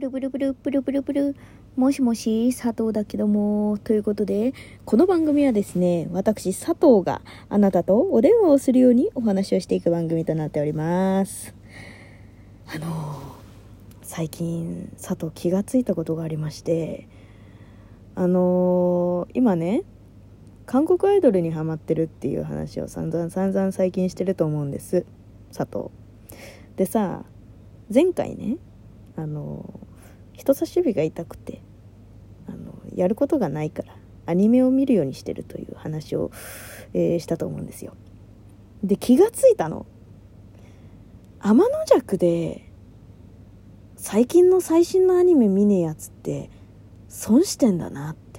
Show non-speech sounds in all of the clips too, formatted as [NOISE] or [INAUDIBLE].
ブルブルブルブルブルブル。もしもし佐藤だけども。ということでこの番組はですね私佐藤があなたとお電話をするようにお話をしていく番組となっております。あの最近佐藤気がついたことがありましてあの今ね韓国アイドルにハマってるっていう話を散々散々最近してると思うんです佐藤。でさ前回ねあの人差し指が痛くてあのやることがないからアニメを見るようにしてるという話を、えー、したと思うんですよ。で気がついたの。天の弱で最近の最新のアニメ見ねえやつって損してんだなって。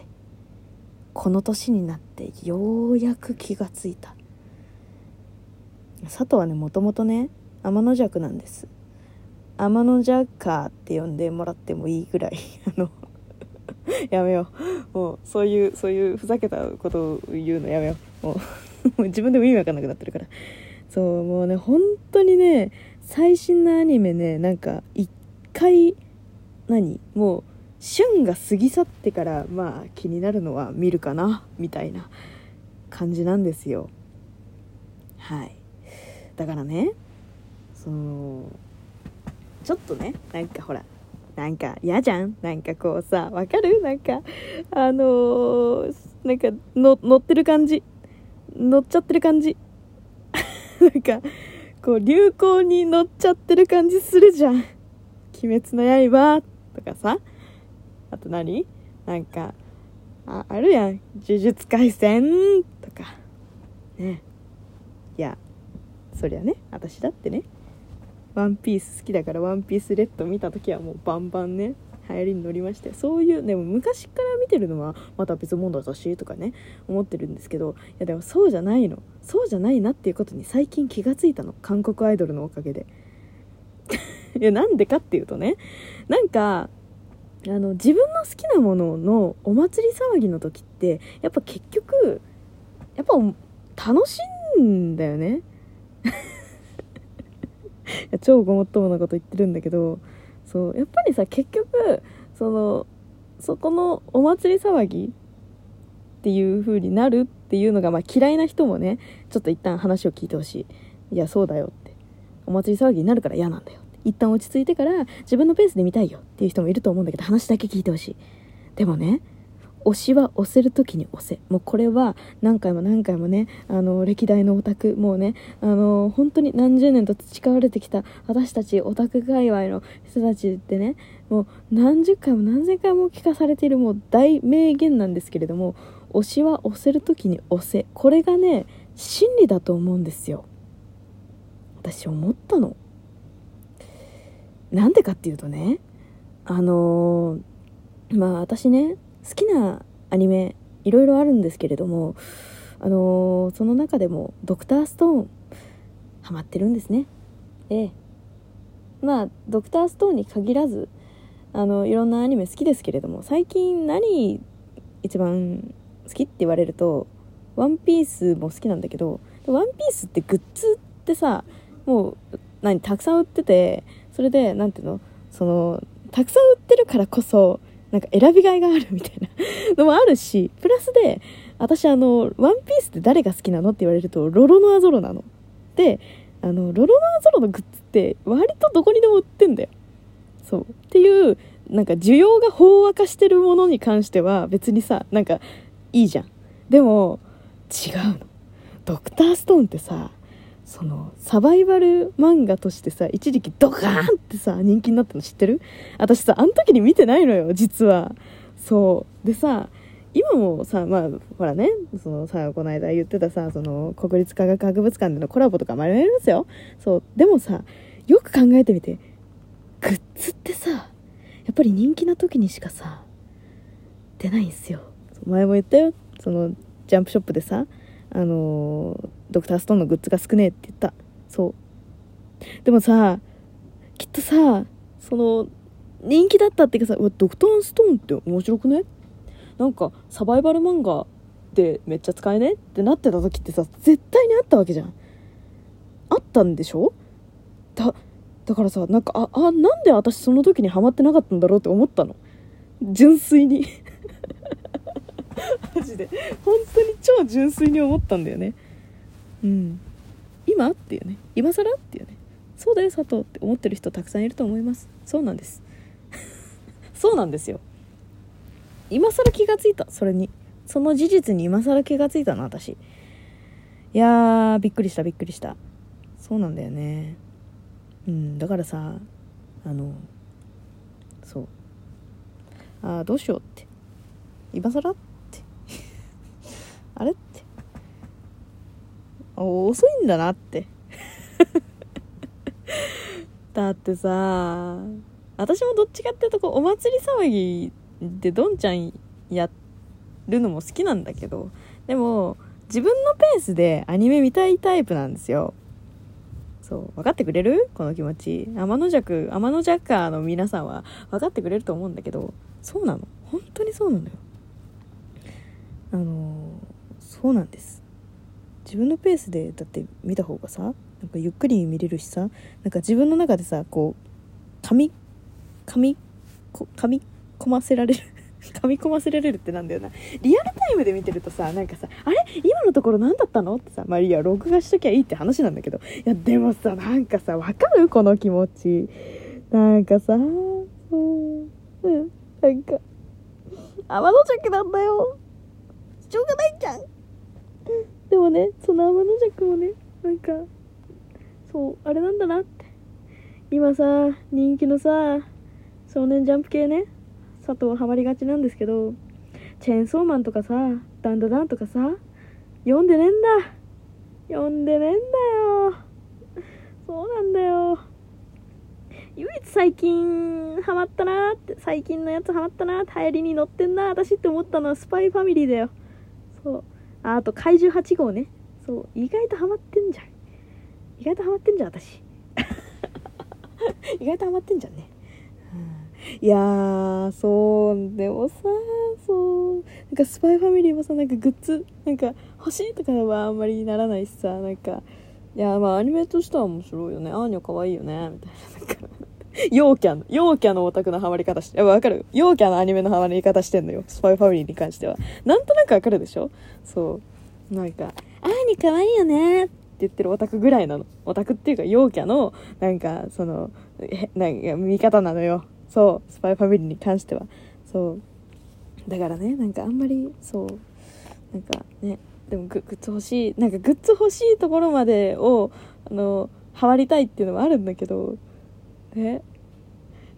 この年になってようやく気がついた。佐藤はねもともとね天の弱なんです。天のジャッカーって呼んでもらってもいいぐらい [LAUGHS] あのやめよう。もうそういうそういうふざけたことを言うのやめよう。[LAUGHS] もう自分でも意味わかんなくなってるから。そうもうね本当にね最新のアニメねなんか一回何もう旬が過ぎ去ってからまあ気になるのは見るかなみたいな感じなんですよ。はい。だからねそのちょっとねなんかほらなんか嫌じゃん？なんかこうさわかる？なんかあのー、なんかの乗ってる感じ？乗っちゃってる感じ？[LAUGHS] なんかこう流行に乗っちゃってる感じするじゃん「鬼滅の刃」とかさ。あと何？なんかああるやん「呪術廻戦」とか。ね。いやそりゃね私だってね。ワンピース好きだからワンピースレッド見た時はもうバンバンね流行りに乗りまして。そういうでも昔から見てるのはまた別物だしとかね思ってるんですけどいやでもそうじゃないの。そうじゃないなっていうことに最近気がついたの。韓国アイドルのおかげで。[LAUGHS] いやなんでかっていうとねなんかあの自分の好きなもののお祭り騒ぎの時ってやっぱ結局やっぱ楽しいんだよね。超ごもっともなこと言ってるんだけどそうやっぱりさ結局そのそこのお祭り騒ぎっていう風になるっていうのが、まあ、嫌いな人もねちょっと一旦話を聞いてほしい。いやそうだよって。お祭り騒ぎになるから嫌なんだよ一旦落ち着いてから自分のペースで見たいよっていう人もいると思うんだけど話だけ聞いてほしい。でもね推しは押せる時に押せ。もうこれは何回も何回もねあの歴代のオタクもうねあの本当に何十年と培われてきた私たちオタク界隈の人たちってねもう何十回も何千回も聞かされているもう大名言なんですけれども推しは押せる時に押せ。これがね真理だと思うんですよ。私思ったの。なんでかっていうとねあのー、まあ私ね好きなアニメいろいろあるんですけれどもあのー、その中でも「ドクターストーン」ハマってるんですね。ええ。まあドクターストーンに限らずあのいろんなアニメ好きですけれども最近何一番好きって言われると「ワンピースも好きなんだけど「ワンピースってグッズってさもう何たくさん売っててそれで何ていうのそのたくさん売ってるからこそなんか選びがいがあるみたいなのもあるし、プラスで、私あの、ワンピースって誰が好きなのって言われると、ロロノアゾロなの。で、あの、ロロノアゾロのグッズって割とどこにでも売ってんだよ。そう。っていう、なんか需要が飽和化してるものに関しては別にさ、なんかいいじゃん。でも、違うの。ドクターストーンってさ、そのサバイバル漫画としてさ一時期ドカーンってさ人気になったの知ってる？私さあの時に見てないのよ実は。そう。でさ今もさまあほらねそのさこの間言ってたさその国立科学博物館でのコラボとかもありますよ。そう。でもさよく考えてみてグッズってさやっぱり人気な時にしかさ出ないんすよ。前も言ったよ。そのジャンプショップでさあのードクターストーンのグッズが少ねえって言った。そう。でもさきっとさその人気だったっていうかさドクターストーンって面白くね？なんかサバイバル漫画でめっちゃ使えねってなってた時ってさ絶対にあったわけじゃん。あったんでしょ？だだからさなんかああなんで私その時にハマってなかったんだろうって思ったの？純粋に。[LAUGHS] マジで。本当に超純粋に思ったんだよね。うん。今っていうね。今更っていうね。そうだよ佐藤って思ってる人たくさんいると思います。そうなんです。[LAUGHS] そうなんですよ。今更気がついた。それに。その事実に今更気がついたの私。いやーびっくりした。びっくりした。そうなんだよね。うん。だからさあのそう。ああどうしようって。今更って。[LAUGHS] あれ？っ遅いんだなって。[LAUGHS] だってさ私もどっちかっていうとこうお祭り騒ぎでどんちゃんやるのも好きなんだけどでも自分のペースでアニメ見たいタイプなんですよ。そう分かってくれる？この気持ち。天の弱天の弱の皆さんは分かってくれると思うんだけどそうなの。本当にそうなのよ。あのそうなんです。自分のペースでだって見た方がさなんかゆっくり見れるしさなんか自分の中でさこう噛み噛み噛み込ませられる [LAUGHS] 噛み込ませられるってなんだよな。リアルタイムで見てるとさなんかさあれ？今のところ何だったの？ってさまあいいや録画しときゃいいって話なんだけど。いやでもさなんかさわかる？この気持ち。なんかさそう。うんなんか。天の弱なんだよ。しょうがないじゃん。でもねその天の弱もねなんかそうあれなんだなって。今さ人気のさ少年ジャンプ系ね佐藤ハマりがちなんですけどチェーンソーマンとかさダンダダンとかさ読んでねえんだ。読んでねえんだよ。そうなんだよ。唯一最近ハマったなって最近のやつハマったなって流行りに乗ってんな私って思ったのはスパイファミリーだよ。そう。ああと怪獣8号ね。そう意外とハマってんじゃん。意外とハマってんじゃん私。[LAUGHS] 意外とハマってんじゃんね、うん、いやーそうでもさそう。なんかスパイファミリーもさなんかグッズなんか欲しいとかはあんまりならないしさなんかいやまあアニメとしては面白いよね。アーニャ可愛いよねみたいな。なんか陽キャの、陽キャのオタクのハマり方して、わかる？陽キャのアニメのハマり方してんのよ。スパイファミリーに関しては。なんとなくわかるでしょ？そう。なんか、アーニ可愛いよねって言ってるオタクぐらいなの。オタクっていうか陽キャの、なんか、その、え、なんか、見方なのよ。そう。スパイファミリーに関しては。そう。だからね、なんかあんまり、そう。なんかね、でもグッズ欲しい、なんかグッズ欲しいところまでを、あの、ハマりたいっていうのもあるんだけど、え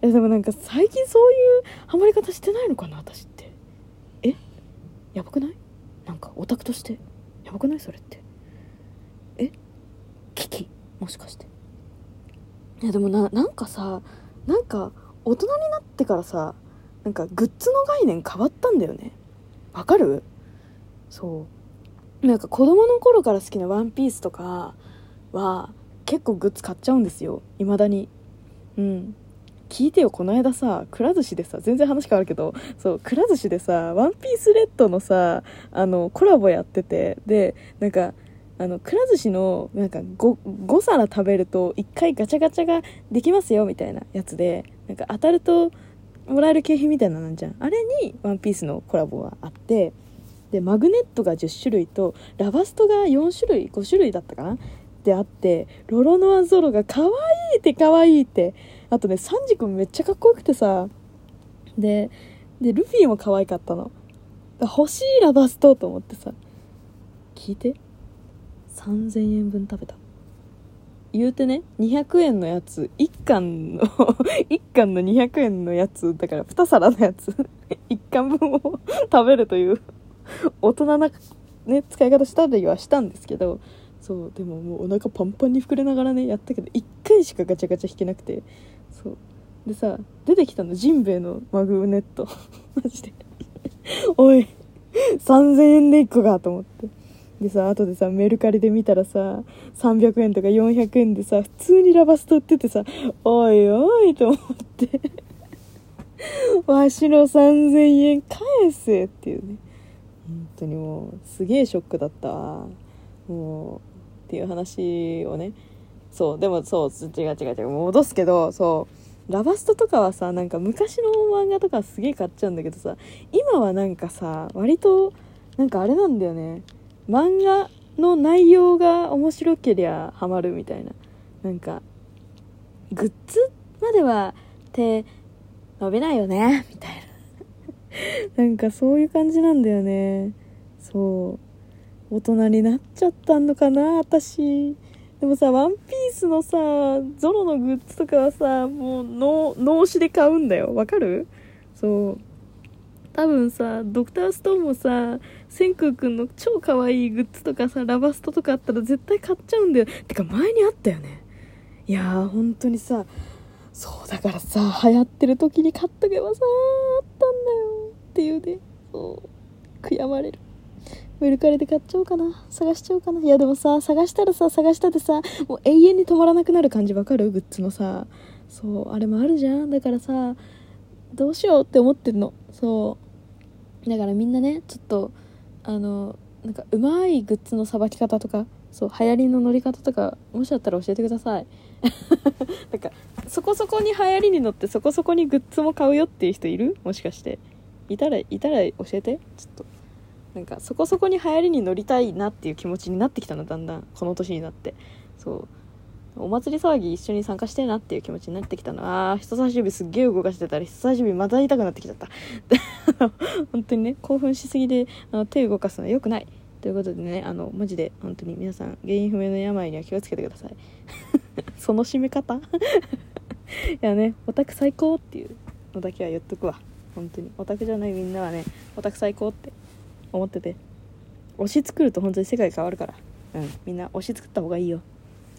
えでもなんか最近そういうハマり方してないのかな私って。え？やばくない？なんかオタクとして？やばくない？それって。え？危機？もしかして。いやでもななんかさなんか大人になってからさなんかグッズの概念変わったんだよね。わかる？そう。なんか子供の頃から好きなワンピースとかは結構グッズ買っちゃうんですよ。未だに。うん。聞いてよこの間さくら寿司でさ全然話変わるけどそうくら寿司でさワンピースレッドのさあのコラボやっててでなんかあのくら寿司のなんか 5, 5皿食べると1回ガチャガチャができますよみたいなやつでなんか当たるともらえる景品みたいななんじゃん。あれにワンピースのコラボがあってでマグネットが10種類とラバストが4種類5種類だったかなであってロロノアゾロが可愛いって可愛いって。あとねサンジ君めっちゃかっこよくてさ。ででルフィも可愛かったの。欲しいラバストと思ってさ。聞いて。3000円分食べた。言うてね200円のやつ。1貫の [LAUGHS] 1貫の200円のやつだから2皿のやつ。[LAUGHS] 1貫分を食べるという大人な、ね、使い方したりはしたんですけど。そうでももうお腹パンパンに膨れながらねやったけど1回しかガチャガチャ引けなくてそう。でさ出てきたのジンベエのマグネット。[LAUGHS] マジで。おい3000円で1個かと思って。でさあ後でさメルカリで見たらさ300円とか400円でさ普通にラバスト売っててさおいおいと思って。[LAUGHS] わしの3000円返せっていうね。本当にもうすげえショックだったわ。もうっていう話をね。そうでもそう違う違う違う。戻すけどそう。ラバストとかはさなんか昔の漫画とかすげえ買っちゃうんだけどさ今はなんかさ割となんかあれなんだよね。漫画の内容が面白けりゃハマるみたいな。なんかグッズまでは手伸びないよねみたいな。[LAUGHS] なんかそういう感じなんだよね。そう。大人になっちゃったのかな私。でもさワンピースのさゾロのグッズとかはさもう脳死で買うんだよ。わかる？そう。多分さドクターストーンもさ千空くんの超可愛いグッズとかさラバストとかあったら絶対買っちゃうんだよ。てか前にあったよね。いやー本当にさそうだからさ流行ってる時に買っとけばさあったんだよ。っていうね。そう。悔やまれる。メルカリで買っちゃおうかな。探しちゃおうかな。いやでもさ探したらさ探したでさもう永遠に止まらなくなる感じわかる？グッズのさ。そうあれもあるじゃん。だからさどうしようって思ってるの。そう。だからみんなねちょっとあのなんかうまいグッズのさばき方とかそう流行りの乗り方とかもしあったら教えてください。[LAUGHS] なんかそこそこに流行りに乗ってそこそこにグッズも買うよっていう人いる？もしかして。いたらいたら教えて。ちょっと。なんかそこそこに流行りに乗りたいなっていう気持ちになってきたのだんだん。この年になって。そう。お祭り騒ぎ一緒に参加してえなっていう気持ちになってきたのああ人差し指すっげえ動かしてたら人差し指また痛くなってきちゃった。[LAUGHS] 本当にね興奮しすぎであの手動かすのは良くない。ということでねあのマジで本当に皆さん原因不明の病には気をつけてください。[LAUGHS] その締め方？[LAUGHS] いやねオタク最高っていうのだけは言っとくわ。本当に。オタクじゃないみんなはねオタク最高って。思ってて。推し作ると本当に世界変わるから。うん。みんな推し作った方がいいよ。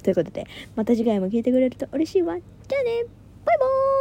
ということでまた次回も聞いてくれると嬉しいわ。じゃあね。バイバーイ